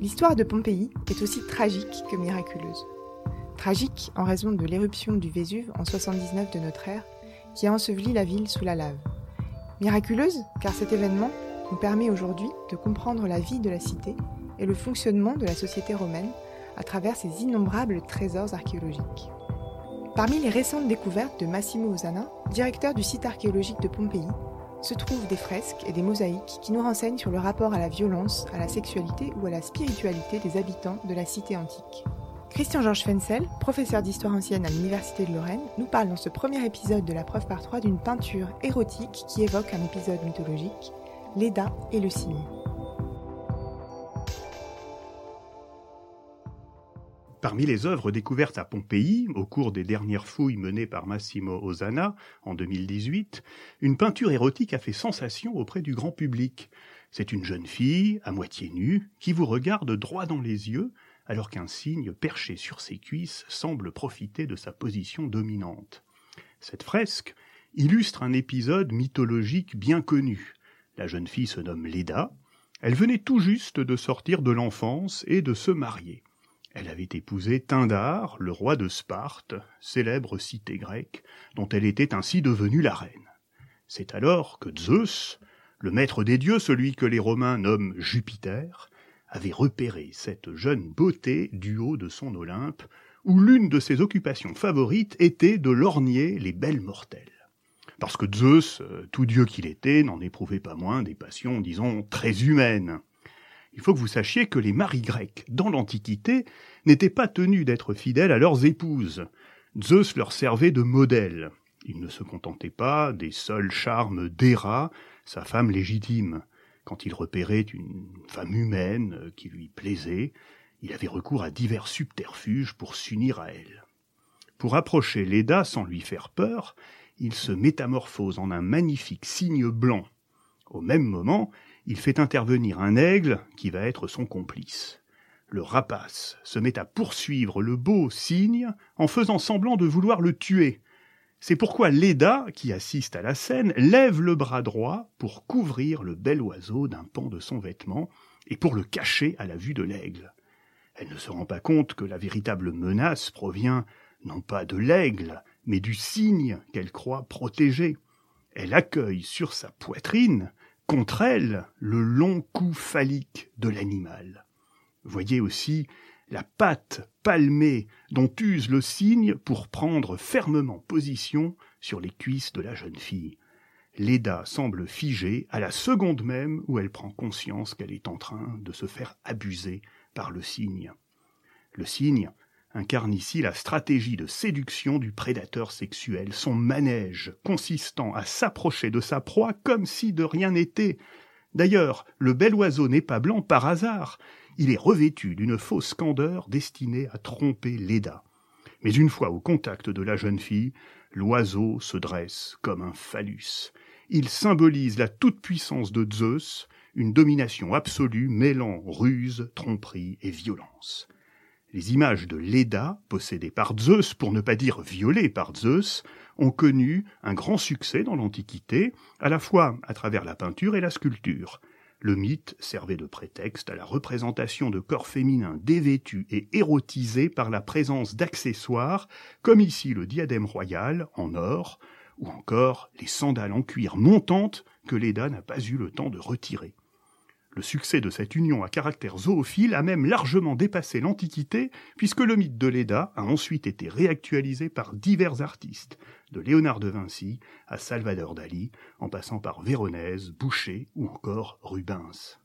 L'histoire de Pompéi est aussi tragique que miraculeuse. Tragique en raison de l'éruption du Vésuve en 79 de notre ère, qui a enseveli la ville sous la lave. Miraculeuse car cet événement nous permet aujourd'hui de comprendre la vie de la cité et le fonctionnement de la société romaine à travers ses innombrables trésors archéologiques. Parmi les récentes découvertes de Massimo Osana, directeur du site archéologique de Pompéi, se trouvent des fresques et des mosaïques qui nous renseignent sur le rapport à la violence, à la sexualité ou à la spiritualité des habitants de la cité antique. Christian-Georges Fensel, professeur d'histoire ancienne à l'Université de Lorraine, nous parle dans ce premier épisode de la preuve par trois d'une peinture érotique qui évoque un épisode mythologique, Leda et le cygne. Parmi les œuvres découvertes à Pompéi, au cours des dernières fouilles menées par Massimo Osana en 2018, une peinture érotique a fait sensation auprès du grand public. C'est une jeune fille, à moitié nue, qui vous regarde droit dans les yeux, alors qu'un cygne perché sur ses cuisses semble profiter de sa position dominante. Cette fresque illustre un épisode mythologique bien connu. La jeune fille se nomme Leda. Elle venait tout juste de sortir de l'enfance et de se marier. Elle avait épousé Tyndare, le roi de Sparte, célèbre cité grecque, dont elle était ainsi devenue la reine. C'est alors que Zeus, le maître des dieux, celui que les Romains nomment Jupiter, avait repéré cette jeune beauté du haut de son Olympe, où l'une de ses occupations favorites était de lorgner les belles mortelles. Parce que Zeus, euh, tout dieu qu'il était, n'en éprouvait pas moins des passions, disons, très humaines. Il faut que vous sachiez que les maris grecs, dans l'Antiquité, n'étaient pas tenus d'être fidèles à leurs épouses. Zeus leur servait de modèle. Il ne se contentait pas des seuls charmes d'Héra, sa femme légitime. Quand il repérait une femme humaine qui lui plaisait, il avait recours à divers subterfuges pour s'unir à elle. Pour approcher Leda sans lui faire peur, il se métamorphose en un magnifique cygne blanc. Au même moment, il fait intervenir un aigle qui va être son complice. Le rapace se met à poursuivre le beau cygne en faisant semblant de vouloir le tuer. C'est pourquoi Leda, qui assiste à la scène, lève le bras droit pour couvrir le bel oiseau d'un pan de son vêtement et pour le cacher à la vue de l'aigle. Elle ne se rend pas compte que la véritable menace provient non pas de l'aigle, mais du cygne qu'elle croit protéger. Elle accueille sur sa poitrine contre elle le long cou phallique de l'animal. Voyez aussi la patte palmée dont use le cygne pour prendre fermement position sur les cuisses de la jeune fille. Leda semble figée à la seconde même où elle prend conscience qu'elle est en train de se faire abuser par le cygne. Le cygne incarne ici la stratégie de séduction du prédateur sexuel, son manège consistant à s'approcher de sa proie comme si de rien n'était. D'ailleurs, le bel oiseau n'est pas blanc par hasard, il est revêtu d'une fausse candeur destinée à tromper Leda. Mais une fois au contact de la jeune fille, l'oiseau se dresse comme un phallus. Il symbolise la toute-puissance de Zeus, une domination absolue mêlant ruse, tromperie et violence. Les images de Leda, possédées par Zeus, pour ne pas dire violées par Zeus, ont connu un grand succès dans l'Antiquité, à la fois à travers la peinture et la sculpture. Le mythe servait de prétexte à la représentation de corps féminins dévêtus et érotisés par la présence d'accessoires, comme ici le diadème royal en or, ou encore les sandales en cuir montantes que Leda n'a pas eu le temps de retirer. Le succès de cette union à caractère zoophile a même largement dépassé l'Antiquité, puisque le mythe de Leda a ensuite été réactualisé par divers artistes, de Léonard de Vinci à Salvador Dali, en passant par Véronèse, Boucher ou encore Rubens.